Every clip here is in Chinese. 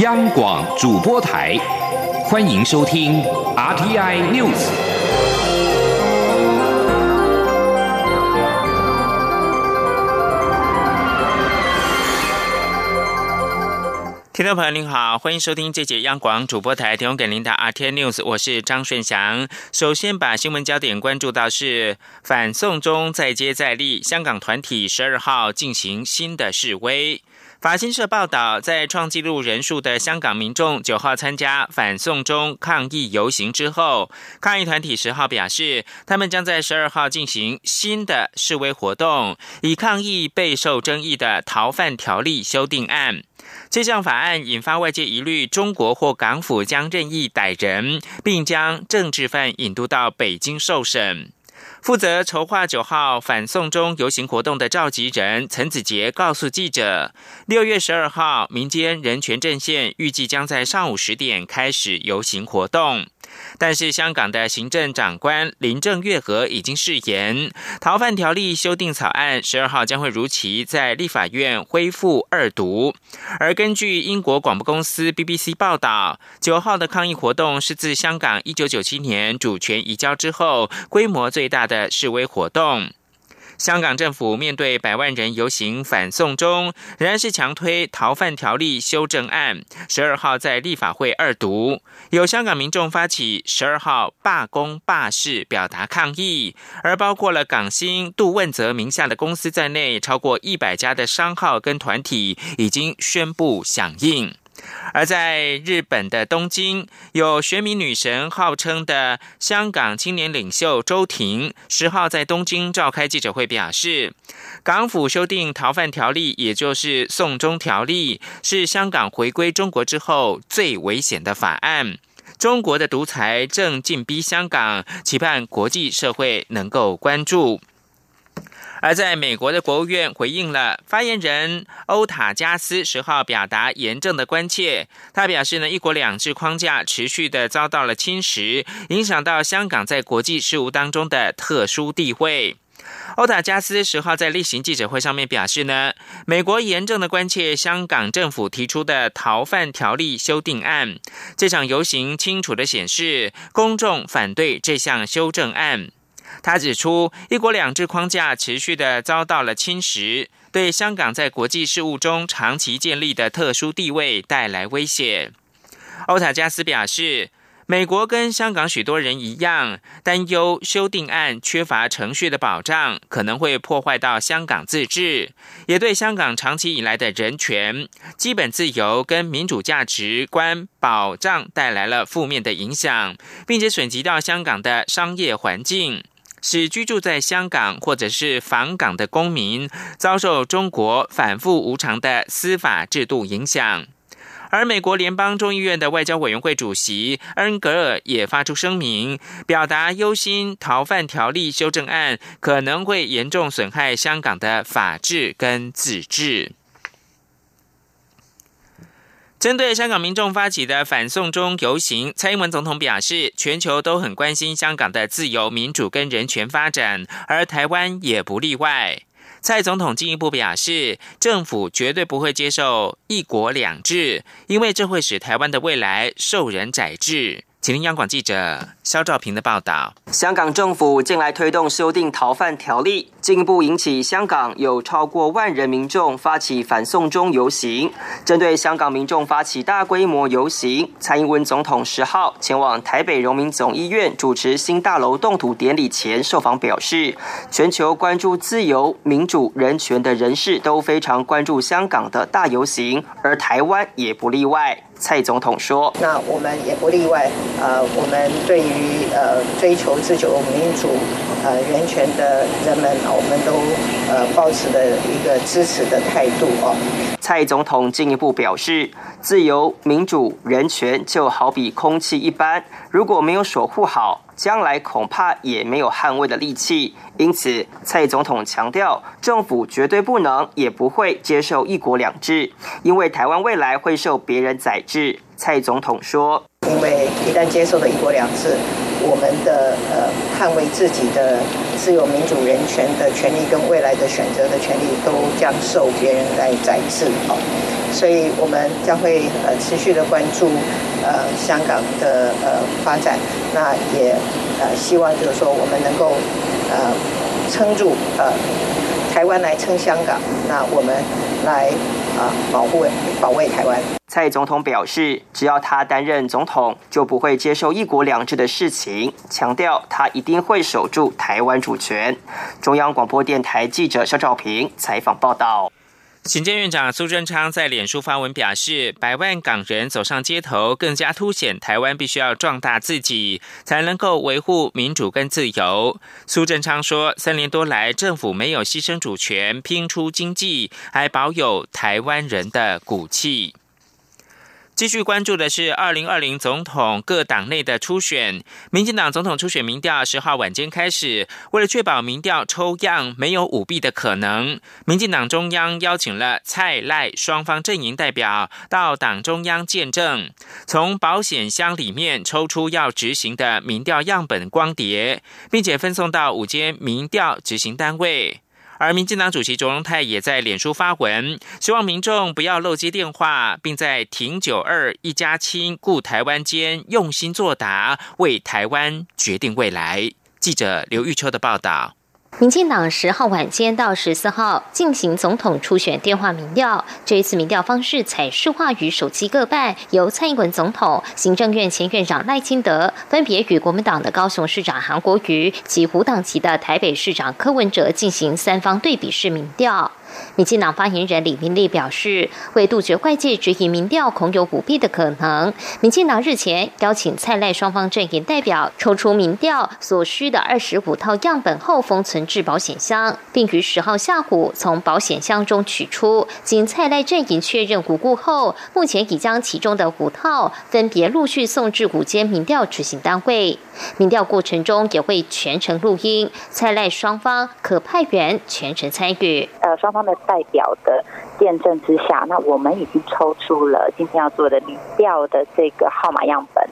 央广主播台，欢迎收听 RTI News。听众朋友您好，欢迎收听这节央广主播台提供给您的 RTI News，我是张顺祥。首先把新闻焦点关注到是反送中再接再厉，香港团体十二号进行新的示威。法新社报道，在创纪录人数的香港民众九号参加反送中抗议游行之后，抗议团体十号表示，他们将在十二号进行新的示威活动，以抗议备受争议的逃犯条例修订案。这项法案引发外界疑虑，中国或港府将任意逮人，并将政治犯引渡到北京受审。负责筹划九号反送中游行活动的召集人陈子杰告诉记者，六月十二号，民间人权阵线预计将在上午十点开始游行活动。但是，香港的行政长官林郑月娥已经誓言，逃犯条例修订草案十二号将会如期在立法院恢复二读。而根据英国广播公司 BBC 报道，九号的抗议活动是自香港一九九七年主权移交之后规模最大的示威活动。香港政府面对百万人游行反送中，仍然是强推逃犯条例修正案。十二号在立法会二读，有香港民众发起十二号罢工罢市，表达抗议。而包括了港星杜汶泽名下的公司在内，超过一百家的商号跟团体已经宣布响应。而在日本的东京，有学民女神号称的香港青年领袖周婷，十号在东京召开记者会，表示，港府修订逃犯条例，也就是《送中条例》，是香港回归中国之后最危险的法案。中国的独裁正进逼香港，期盼国际社会能够关注。而在美国的国务院回应了发言人欧塔加斯十号表达严正的关切。他表示呢，一国两制框架持续的遭到了侵蚀，影响到香港在国际事务当中的特殊地位。欧塔加斯十号在例行记者会上面表示呢，美国严正的关切香港政府提出的逃犯条例修订案。这场游行清楚的显示，公众反对这项修正案。他指出，一国两制框架持续的遭到了侵蚀，对香港在国际事务中长期建立的特殊地位带来威胁。欧塔加斯表示，美国跟香港许多人一样，担忧修订案缺乏程序的保障，可能会破坏到香港自治，也对香港长期以来的人权、基本自由跟民主价值观保障带来了负面的影响，并且损及到香港的商业环境。使居住在香港或者是访港的公民遭受中国反复无常的司法制度影响，而美国联邦众议院的外交委员会主席恩格尔也发出声明，表达忧心逃犯条例修正案可能会严重损害香港的法治跟自治。针对香港民众发起的反送中游行，蔡英文总统表示，全球都很关心香港的自由、民主跟人权发展，而台湾也不例外。蔡总统进一步表示，政府绝对不会接受“一国两制”，因为这会使台湾的未来受人宰制。请听央广记者肖兆平的报道。香港政府近来推动修订逃犯条例，进一步引起香港有超过万人民众发起反送中游行。针对香港民众发起大规模游行，蔡英文总统十号前往台北荣民总医院主持新大楼动土典礼前受访表示，全球关注自由、民主、人权的人士都非常关注香港的大游行，而台湾也不例外。蔡总统说：“那我们也不例外。呃，我们对于呃追求自由、民主、呃人权的人们，我们都呃保持的一个支持的态度哦。”蔡总统进一步表示：“自由、民主、人权就好比空气一般，如果没有守护好。”将来恐怕也没有捍卫的力气，因此蔡总统强调，政府绝对不能也不会接受一国两制，因为台湾未来会受别人宰制。蔡总统说：“因为一旦接受了一国两制。”我们的呃捍卫自己的自由民主人权的权利跟未来的选择的权利，都将受别人来宰制哦。所以我们将会呃持续的关注呃香港的呃发展，那也呃希望就是说我们能够呃撑住呃台湾来撑香港，那我们来啊保护保卫台湾。蔡总统表示，只要他担任总统，就不会接受一国两制的事情，强调他一定会守住台湾主权。中央广播电台记者肖照平采访报道。行政院长苏贞昌在脸书发文表示，百万港人走上街头，更加凸显台湾必须要壮大自己，才能够维护民主跟自由。苏贞昌说，三年多来，政府没有牺牲主权，拼出经济，还保有台湾人的骨气。继续关注的是二零二零总统各党内的初选。民进党总统初选民调十号晚间开始，为了确保民调抽样没有舞弊的可能，民进党中央邀请了蔡赖双方阵营代表到党中央见证，从保险箱里面抽出要执行的民调样本光碟，并且分送到五间民调执行单位。而民进党主席卓荣泰也在脸书发文，希望民众不要漏接电话，并在停九二一家亲顾台湾间用心作答，为台湾决定未来。记者刘玉秋的报道。民进党十号晚间到十四号进行总统初选电话民调，这一次民调方式采视话与手机各半，由蔡英文总统、行政院前院长赖清德分别与国民党的高雄市长韩国瑜及无党籍的台北市长柯文哲进行三方对比式民调。民进党发言人李明利表示，为杜绝外界质疑民调恐有舞弊的可能，民进党日前邀请蔡赖双方阵营代表抽出民调所需的二十五套样本后封存至保险箱，并于十号下午从保险箱中取出。经蔡赖阵营确认无故后，目前已将其中的五套分别陆续送至五间民调执行单位。民调过程中也会全程录音，蔡赖双方可派员全程参与。呃，双方的代表的见证之下，那我们已经抽出了今天要做的民调的这个号码样本。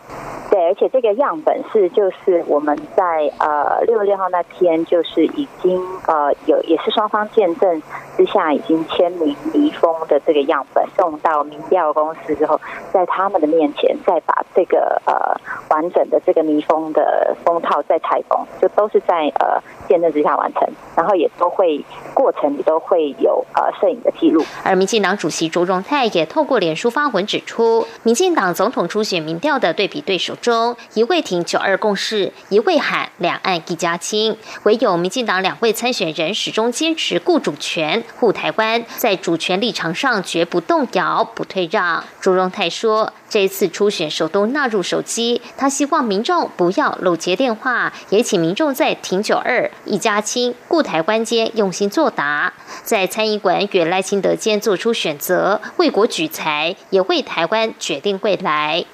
对，而且这个样本是就是我们在呃六月六号那天就是已经呃有也是双方见证之下已经签名密封的这个样本送到民调公司之后，在他们的面前再把这个呃完整的这个密封的封套再拆封，就都是在呃见证之下完成，然后也都会过程也都会有呃摄影的记录。而民进党主席卓荣泰也透过脸书发文指出，民进党总统初选民调的对比对手。中一位挺九二共识，一位喊两岸一家亲，唯有民进党两位参选人始终坚持顾主权、护台湾，在主权立场上绝不动摇、不退让。朱荣泰说。这一次初选手都纳入手机，他希望民众不要漏接电话，也请民众在停九二一家亲顾台关间用心作答，在参议馆与赖清德间做出选择，为国举才，也为台湾决定未来。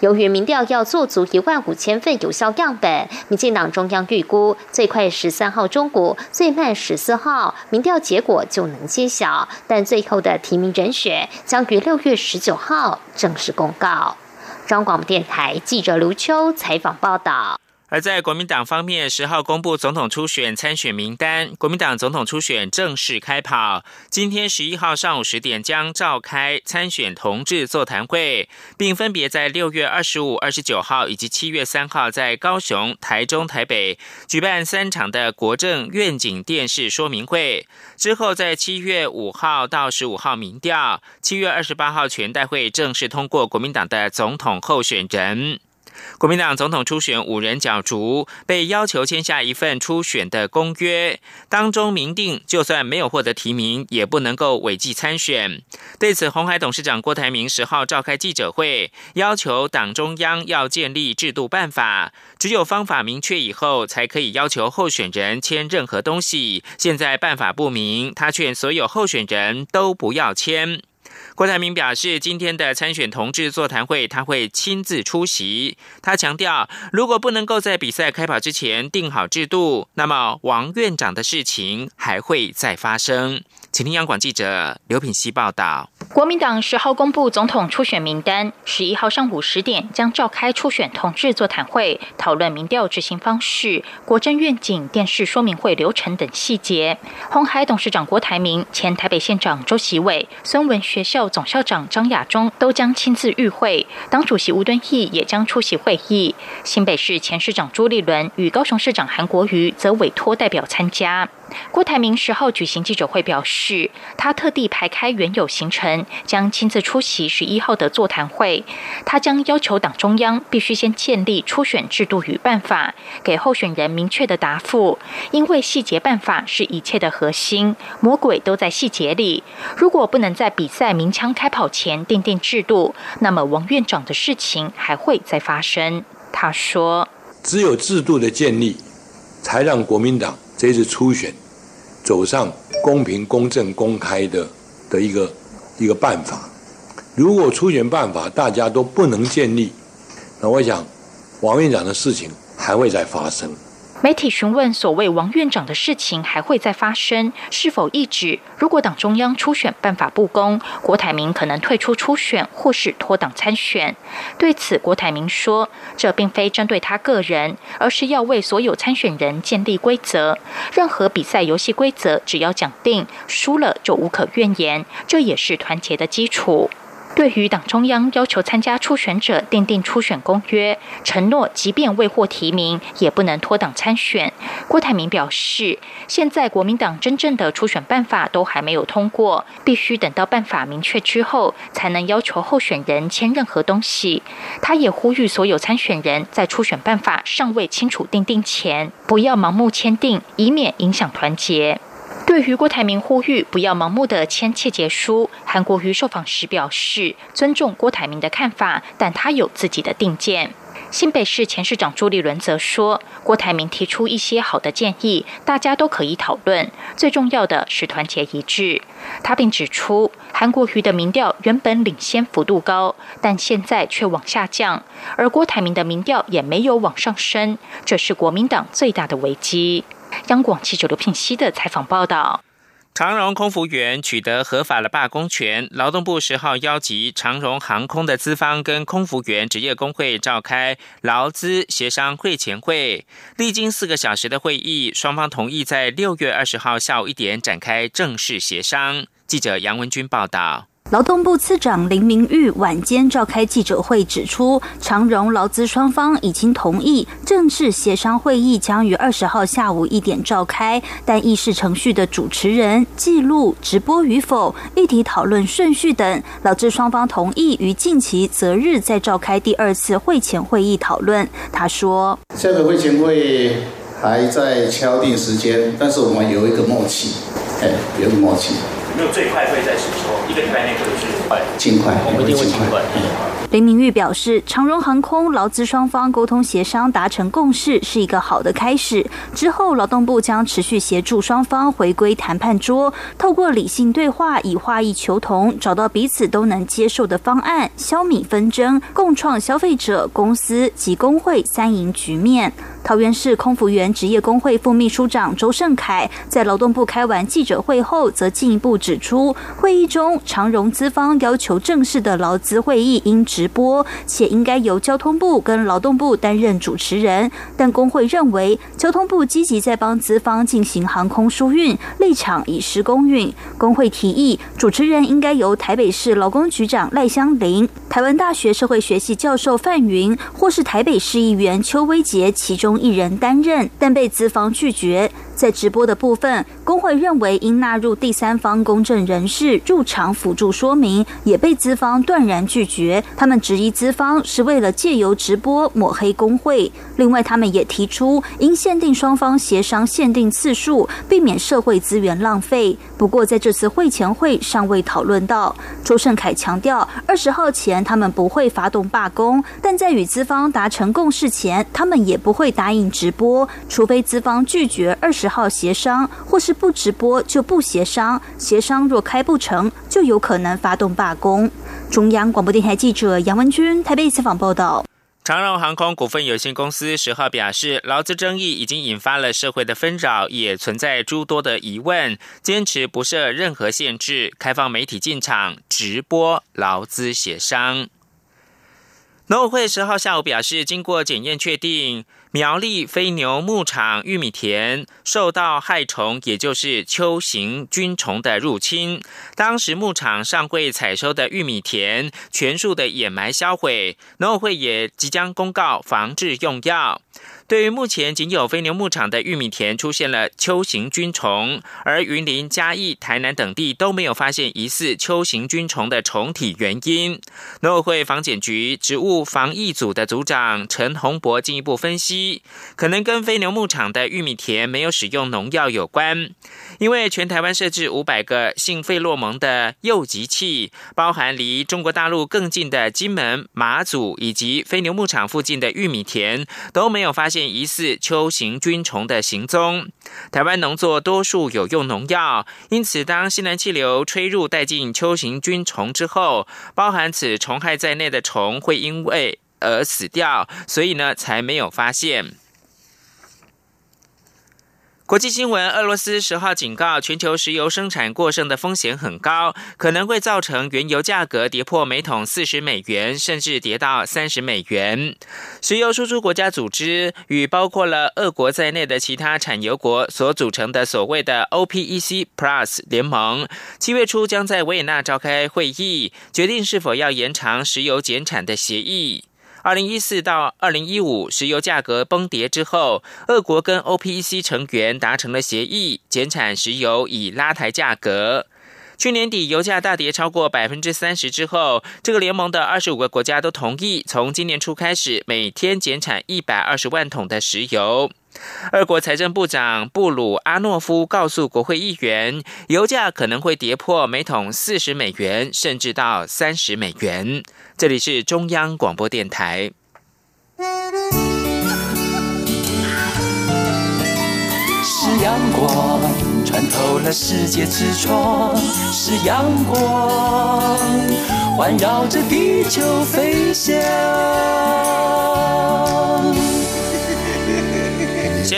由于民调要做足一万五千份有效样本，民进党中央预估最快十三号中午，最慢十四号，民调结果就能揭晓。但最后的提名人选将于六月十九号正式公告。中广电台记者刘秋采访报道。而在国民党方面，十号公布总统初选参选名单，国民党总统初选正式开跑。今天十一号上午十点将召开参选同志座谈会，并分别在六月二十五、二十九号以及七月三号在高雄、台中、台北举办三场的国政愿景电视说明会。之后在七月五号到十五号民调，七月二十八号全代会正式通过国民党的总统候选人。国民党总统初选五人角逐，被要求签下一份初选的公约，当中明定，就算没有获得提名，也不能够违纪参选。对此，红海董事长郭台铭十号召开记者会，要求党中央要建立制度办法，只有方法明确以后，才可以要求候选人签任何东西。现在办法不明，他劝所有候选人都不要签。郭台铭表示，今天的参选同志座谈会，他会亲自出席。他强调，如果不能够在比赛开跑之前定好制度，那么王院长的事情还会再发生。请听央广记者刘品希报道。国民党十号公布总统初选名单，十一号上午十点将召开初选同志座谈会，讨论民调执行方式、国政愿景、电视说明会流程等细节。红海董事长郭台铭、前台北县长周习伟、孙文学校总校长张亚中都将亲自与会，党主席吴敦义也将出席会议。新北市前市长朱立伦与高雄市长韩国瑜则委托代表参加。郭台铭十号举行记者会，表示他特地排开原有行程，将亲自出席十一号的座谈会。他将要求党中央必须先建立初选制度与办法，给候选人明确的答复，因为细节办法是一切的核心，魔鬼都在细节里。如果不能在比赛鸣枪开跑前定定制度，那么王院长的事情还会再发生。他说：“只有制度的建立，才让国民党。”这次初选走上公平、公正、公开的的一个一个办法。如果初选办法大家都不能建立，那我想王院长的事情还会再发生。媒体询问所谓王院长的事情还会再发生，是否意指如果党中央初选办法不公，郭台铭可能退出初选或是脱党参选？对此，郭台铭说，这并非针对他个人，而是要为所有参选人建立规则。任何比赛游戏规则，只要讲定，输了就无可怨言，这也是团结的基础。对于党中央要求参加初选者订定初选公约，承诺即便未获提名，也不能脱党参选。郭台铭表示，现在国民党真正的初选办法都还没有通过，必须等到办法明确之后，才能要求候选人签任何东西。他也呼吁所有参选人在初选办法尚未清楚定定前，不要盲目签订，以免影响团结。对于郭台铭呼吁不要盲目的签切结书，韩国瑜受访时表示尊重郭台铭的看法，但他有自己的定见。新北市前市长朱立伦则说，郭台铭提出一些好的建议，大家都可以讨论，最重要的是团结一致。他并指出，韩国瑜的民调原本领先幅度高，但现在却往下降，而郭台铭的民调也没有往上升，这是国民党最大的危机。央广记者刘聘熙的采访报道：长荣空服员取得合法的罢工权，劳动部十号邀集长荣航空的资方跟空服员职业工会召开劳资协商会前会，历经四个小时的会议，双方同意在六月二十号下午一点展开正式协商。记者杨文君报道。劳动部次长林明玉晚间召开记者会，指出长荣劳资双方已经同意正式协商会议将于二十号下午一点召开，但议事程序的主持人、记录、直播与否、议题讨论顺序等，劳资双方同意于近期择日再召开第二次会前会议讨论。他说：“下个会前会还在敲定时间，但是我们有一个默契，哎，有一个默契。”没有最快会在什么时候？一个礼拜内或者是快？尽快，我们一定会尽快。林明玉表示，长荣航空劳资双方沟通协商达成共识是一个好的开始。之后，劳动部将持续协助双方回归谈判桌，透过理性对话，以化意求同，找到彼此都能接受的方案，消弭纷争，共创消费者、公司及工会三赢局面。桃园市空服员职业工会副秘书长周胜凯在劳动部开完记者会后，则进一步指出，会议中长荣资方要求正式的劳资会议应直播，且应该由交通部跟劳动部担任主持人。但工会认为，交通部积极在帮资方进行航空疏运，立场已施公运。工会提议，主持人应该由台北市劳工局长赖香林、台湾大学社会学系教授范云，或是台北市议员邱威杰其中。一人担任，但被资方拒绝。在直播的部分，工会认为应纳入第三方公证人士入场辅助说明，也被资方断然拒绝。他们质疑资方是为了借由直播抹黑工会。另外，他们也提出应限定双方协商限定次数，避免社会资源浪费。不过，在这次会前会尚未讨论到。周胜凯强调，二十号前他们不会发动罢工，但在与资方达成共识前，他们也不会答应直播，除非资方拒绝二十。号协商，或是不直播就不协商。协商若开不成就有可能发动罢工。中央广播电台记者杨文君台北采访报道。长荣航空股份有限公司十号表示，劳资争议已经引发了社会的纷扰，也存在诸多的疑问，坚持不设任何限制，开放媒体进场直播劳资协商。农委会十号下午表示，经过检验确定。苗栗飞牛牧场玉米田受到害虫，也就是秋行菌虫的入侵。当时牧场上柜采收的玉米田全数的掩埋销毁，农委会也即将公告防治用药。对于目前仅有飞牛牧场的玉米田出现了秋行菌虫，而云林、嘉义、台南等地都没有发现疑似秋行菌虫的虫体原因，农委会防检局植物防疫组的组长陈宏博进一步分析，可能跟飞牛牧场的玉米田没有使用农药有关。因为全台湾设置五百个性费洛蒙的诱集器，包含离中国大陆更近的金门、马祖以及飞牛牧场附近的玉米田都没有发现。疑似秋行菌虫的行踪，台湾农作多数有用农药，因此当西南气流吹入带进秋行菌虫之后，包含此虫害在内的虫会因为而死掉，所以呢才没有发现。国际新闻：俄罗斯十号警告，全球石油生产过剩的风险很高，可能会造成原油价格跌破每桶四十美元，甚至跌到三十美元。石油输出国家组织与包括了俄国在内的其他产油国所组成的所谓的 OPEC Plus 联盟，七月初将在维也纳召开会议，决定是否要延长石油减产的协议。二零一四到二零一五，石油价格崩跌之后，俄国跟 OPEC 成员达成了协议，减产石油以拉抬价格。去年底油价大跌超过百分之三十之后，这个联盟的二十五个国家都同意，从今年初开始每天减产一百二十万桶的石油。俄国财政部长布鲁阿诺夫告诉国会议员，油价可能会跌破每桶四十美元，甚至到三十美元。这里是中央广播电台。是阳光穿透了世界之窗，是阳光环绕着地球飞翔。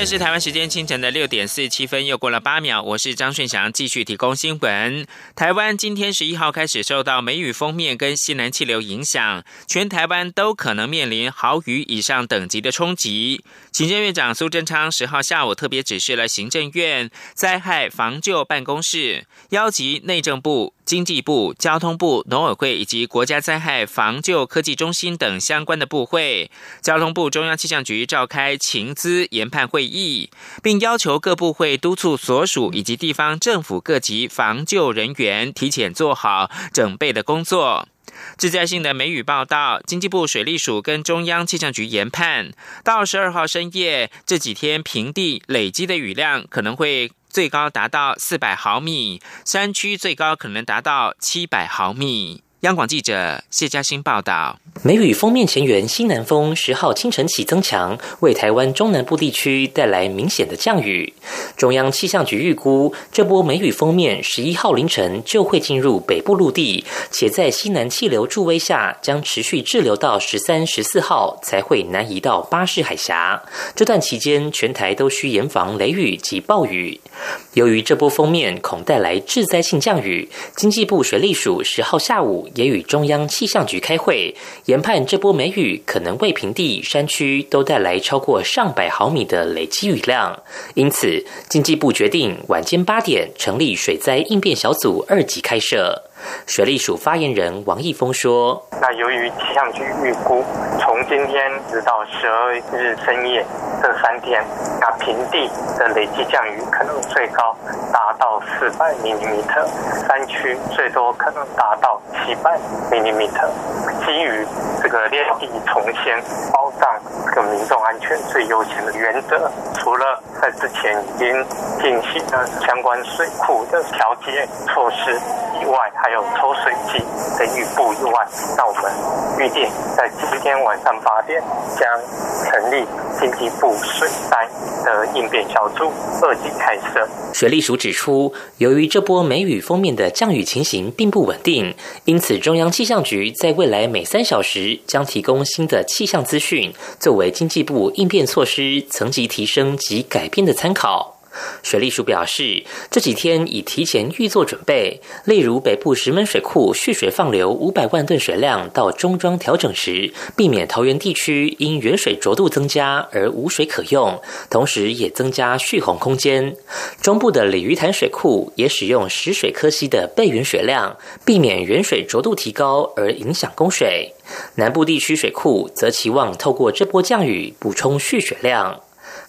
在是台湾时间清晨的六点四七分，又过了八秒。我是张顺祥，继续提供新闻。台湾今天十一号开始受到梅雨封面跟西南气流影响，全台湾都可能面临豪雨以上等级的冲击。行政院长苏贞昌十号下午特别指示了行政院灾害防救办公室，邀集内政部。经济部、交通部、农委会以及国家灾害防救科技中心等相关的部会，交通部中央气象局召开情资研判会议，并要求各部会督促所属以及地方政府各级防救人员提前做好准备的工作。自在性的梅雨报道，经济部水利署跟中央气象局研判，到十二号深夜这几天平地累积的雨量可能会。最高达到四百毫米，山区最高可能达到七百毫米。央广记者谢嘉欣报道。梅雨封面前缘西南风十号清晨起增强，为台湾中南部地区带来明显的降雨。中央气象局预估，这波梅雨封面十一号凌晨就会进入北部陆地，且在西南气流助威下，将持续滞留到十三、十四号才会南移到巴士海峡。这段期间，全台都需严防雷雨及暴雨。由于这波封面恐带来致灾性降雨，经济部水利署十号下午也与中央气象局开会。研判这波梅雨可能为平地、山区都带来超过上百毫米的累积雨量，因此经济部决定晚间八点成立水灾应变小组二级开设。水利署发言人王义峰说：“那由于气象局预估，从今天直到十二日深夜这三天，那平地的累计降雨可能最高达到四百毫米特，山区最多可能达到七百毫米特。基于这个裂地重现，保障这个民众安全最优先的原则，除了在之前已经进行了相关水库的调节措施。”以外，还有抽水机的预布以外，那我们预定在今天晚上八点将成立经济部水灾的应变小组，二级开设。水利署指出，由于这波梅雨封面的降雨情形并不稳定，因此中央气象局在未来每三小时将提供新的气象资讯，作为经济部应变措施层级提升及改变的参考。水利署表示，这几天已提前预做准备，例如北部石门水库蓄水放流五百万吨水量到中庄调整时，避免桃园地区因原水浊度增加而无水可用，同时也增加蓄洪空间。中部的鲤鱼潭水库也使用石水科溪的备原水量，避免原水浊度提高而影响供水。南部地区水库则期望透过这波降雨补充蓄水量。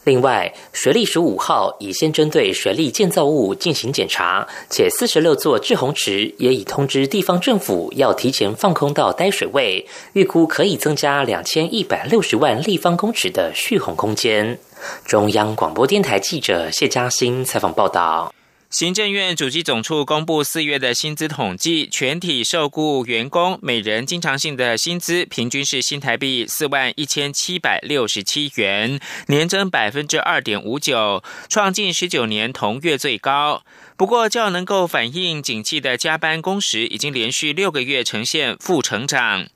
另外，水利十五号已先针对水利建造物进行检查，且四十六座滞洪池也已通知地方政府要提前放空到呆水位，预估可以增加两千一百六十万立方公尺的蓄洪空间。中央广播电台记者谢嘉欣采访报道。行政院主机总处公布四月的薪资统计，全体受雇员工每人经常性的薪资平均是新台币四万一千七百六十七元，年增百分之二点五九，创近十九年同月最高。不过，较能够反映景气的加班工时，已经连续六个月呈现负成长。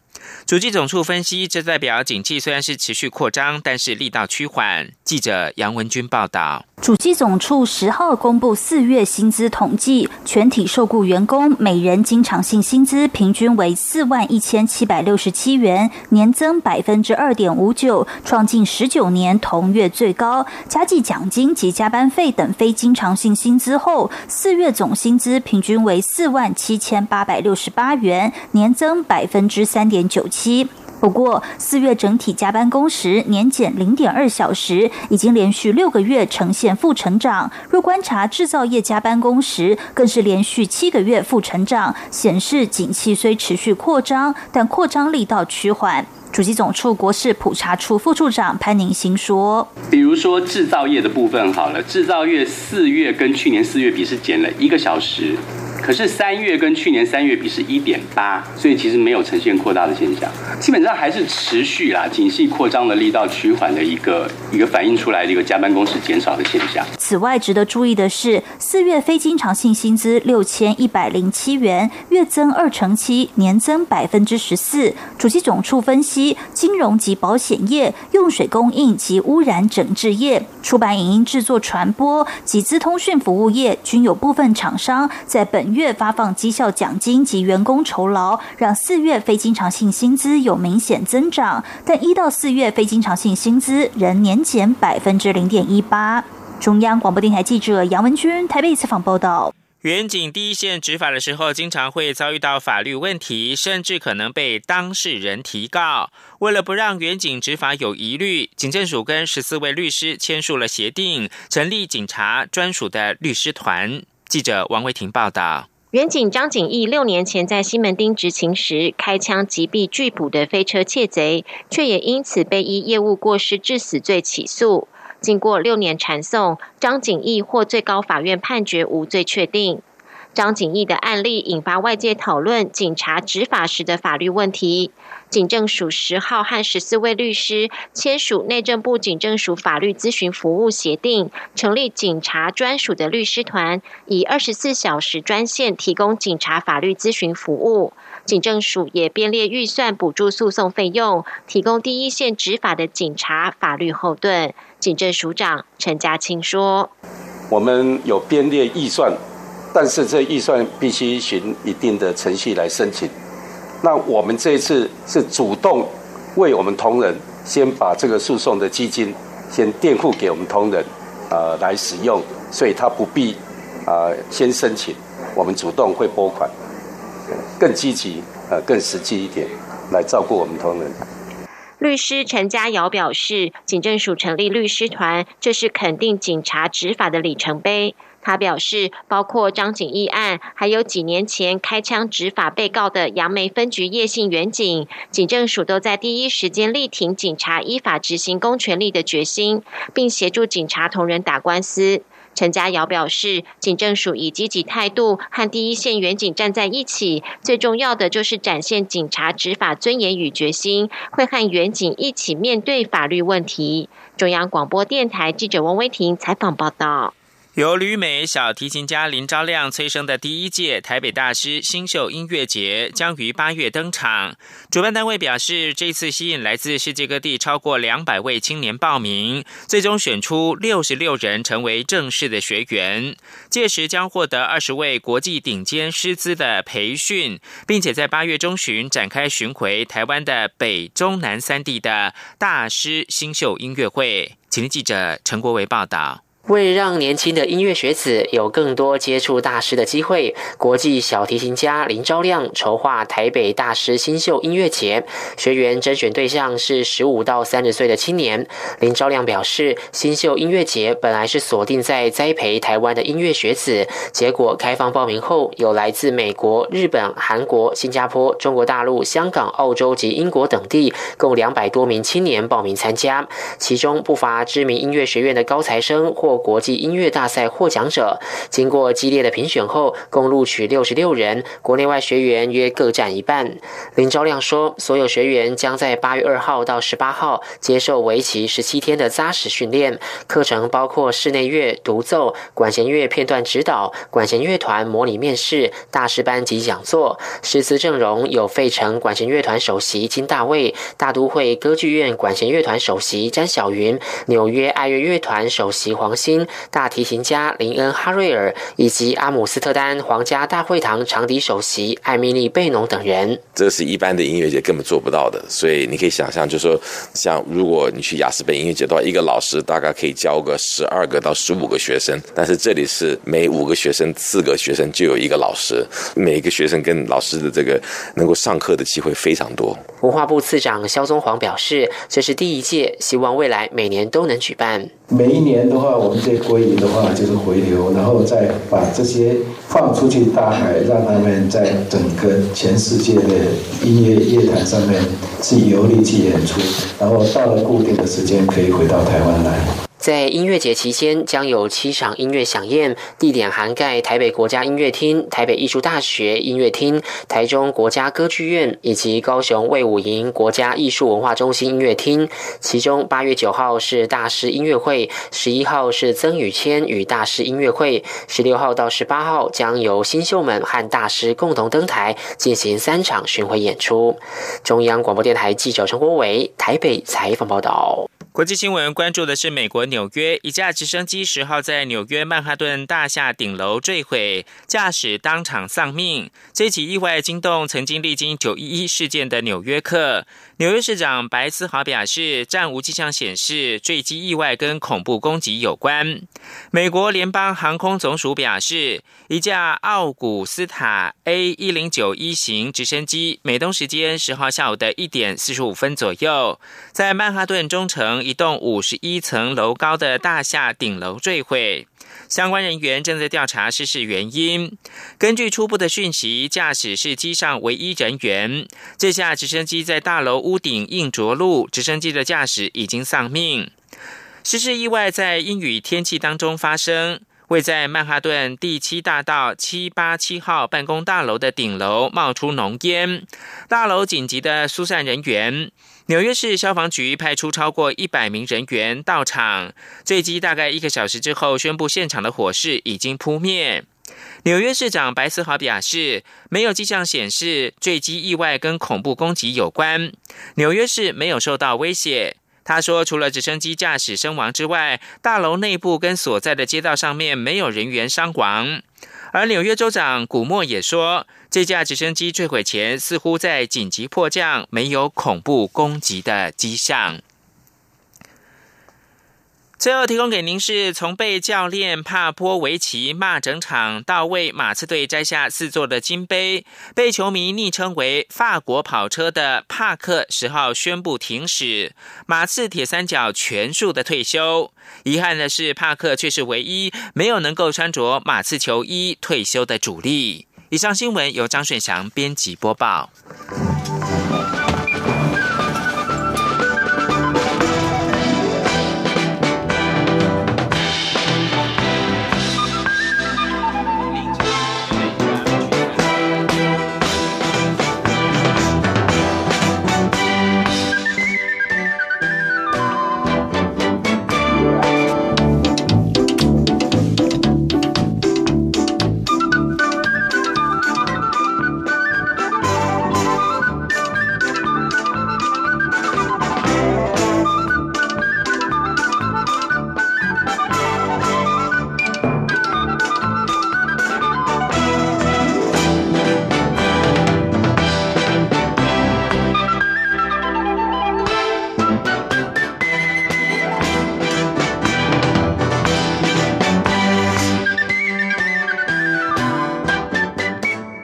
主计总处分析，这代表景气虽然是持续扩张，但是力道趋缓。记者杨文军报道。主计总处十号公布四月薪资统计，全体受雇员工每人经常性薪资平均为四万一千七百六十七元，年增百分之二点五九，创近十九年同月最高。加计奖金及加班费等非经常性薪资后，四月总薪资平均为四万七千八百六十八元，年增百分之三点九九七。不过，四月整体加班工时年减零点二小时，已经连续六个月呈现负成长。若观察制造业加班工时，更是连续七个月负成长，显示景气虽持续扩张，但扩张力道趋缓。主机总处国事普查处副处长潘宁新说：“比如说制造业的部分，好了，制造业四月跟去年四月比是减了一个小时。”可是三月跟去年三月比是一点八，所以其实没有呈现扩大的现象，基本上还是持续啦，景气扩张的力道趋缓的一个一个反映出来的一个加班工时减少的现象。此外，值得注意的是，四月非经常性薪资六千一百零七元，月增二成七，年增百分之十四。主机总处分析，金融及保险业、用水供应及污染整治业、出版影音制作传播及资通讯服务业均有部分厂商在本。月发放绩效奖金及员工酬劳，让四月非经常性薪资有明显增长，但一到四月非经常性薪资仍年减百分之零点一八。中央广播电台记者杨文君台北采访报道。远警第一线执法的时候，经常会遭遇到法律问题，甚至可能被当事人提告。为了不让远警执法有疑虑，警政署跟十四位律师签署了协定，成立警察专属的律师团。记者王维婷报道：原警张景义六年前在西门町执勤时开枪击毙拒捕的飞车窃贼，却也因此被依业务过失致死罪起诉。经过六年传送，张景义获最高法院判决无罪确定。张景义的案例引发外界讨论警察执法时的法律问题。警政署十号和十四位律师签署内政部警政署法律咨询服务协定，成立警察专属的律师团，以二十四小时专线提供警察法律咨询服务。警政署也编列预算补助诉讼费用，提供第一线执法的警察法律后盾。警政署长陈家清说：“我们有编列预算。”但是这预算必须循一定的程序来申请。那我们这一次是主动为我们同仁先把这个诉讼的基金先垫付给我们同仁，呃，来使用，所以他不必啊先申请，我们主动会拨款，更积极呃更实际一点来照顾我们同仁。律师陈家瑶表示，警政署成立律师团，这是肯定警察执法的里程碑。他表示，包括张景义案，还有几年前开枪执法被告的杨梅分局叶姓员警，警政署都在第一时间力挺警察依法执行公权力的决心，并协助警察同仁打官司。陈家瑶表示，警政署以积极态度和第一线员警站在一起，最重要的就是展现警察执法尊严与决心，会和员警一起面对法律问题。中央广播电台记者王威婷采访报道。由旅美小提琴家林昭亮催生的第一届台北大师新秀音乐节将于八月登场。主办单位表示，这次吸引来自世界各地超过两百位青年报名，最终选出六十六人成为正式的学员。届时将获得二十位国际顶尖师资的培训，并且在八月中旬展开巡回台湾的北中南三地的大师新秀音乐会。请记者陈国维报道。为让年轻的音乐学子有更多接触大师的机会，国际小提琴家林昭亮筹划台北大师新秀音乐节，学员甄选对象是十五到三十岁的青年。林昭亮表示，新秀音乐节本来是锁定在栽培台湾的音乐学子，结果开放报名后，有来自美国、日本、韩国、新加坡、中国大陆、香港、澳洲及英国等地共两百多名青年报名参加，其中不乏知名音乐学院的高材生或。国际音乐大赛获奖者，经过激烈的评选后，共录取六十六人，国内外学员约各占一半。林昭亮说，所有学员将在八月二号到十八号接受为期十七天的扎实训练，课程包括室内乐、独奏、管弦乐片段指导、管弦乐团模拟面试、大师班及讲座。师资阵容有费城管弦乐团首席金大卫、大都会歌剧院管弦乐团首席詹晓云、纽约爱乐乐团首席黄。新大提琴家林恩·哈瑞尔以及阿姆斯特丹皇家大会堂长笛首席艾米丽·贝农等人，这是一般的音乐节根本做不到的。所以你可以想象，就是说，像如果你去雅斯本音乐节的话，一个老师大概可以教个十二个到十五个学生，但是这里是每五个学生四个学生就有一个老师，每个学生跟老师的这个能够上课的机会非常多。文化部次长肖宗煌表示，这是第一届，希望未来每年都能举办。每一年的话，我们这归隐的话就是回流，然后再把这些放出去大海，让他们在整个全世界的音乐乐坛上面去游历、去演出，然后到了固定的时间可以回到台湾来。在音乐节期间，将有七场音乐响宴，地点涵盖台北国家音乐厅、台北艺术大学音乐厅、台中国家歌剧院以及高雄魏武营国家艺术文化中心音乐厅。其中，八月九号是大师音乐会，十一号是曾宇谦与大师音乐会，十六号到十八号将由新秀们和大师共同登台，进行三场巡回演出。中央广播电台记者陈国伟台北采访报道。国际新闻关注的是美国纽约一架直升机十号在纽约曼哈顿大厦顶楼坠毁，驾驶当场丧命。这起意外惊动曾经历经九一一事件的纽约客。纽约市长白思豪表示，暂无迹象显示坠机意外跟恐怖攻击有关。美国联邦航空总署表示，一架奥古斯塔 A 一零九一型直升机，美东时间十号下午的一点四十五分左右，在曼哈顿中城一栋五十一层楼高的大厦顶楼坠毁。相关人员正在调查失事原因。根据初步的讯息，驾驶是机上唯一人员。这架直升机在大楼屋顶硬着陆，直升机的驾驶已经丧命。失事意外在阴雨天气当中发生，位在曼哈顿第七大道七八七号办公大楼的顶楼冒出浓烟，大楼紧急的疏散人员。纽约市消防局派出超过一百名人员到场，坠机大概一个小时之后，宣布现场的火势已经扑灭。纽约市长白思豪表示，没有迹象显示坠机意外跟恐怖攻击有关，纽约市没有受到威胁。他说，除了直升机驾驶身亡之外，大楼内部跟所在的街道上面没有人员伤亡。而纽约州长古莫也说，这架直升机坠毁前似乎在紧急迫降，没有恐怖攻击的迹象。最后提供给您是从被教练帕波维奇骂整场，到为马刺队摘下四座的金杯，被球迷昵称为“法国跑车”的帕克十号宣布停驶马刺铁三角全数的退休。遗憾的是，帕克却是唯一没有能够穿着马刺球衣退休的主力。以上新闻由张顺祥编辑播报。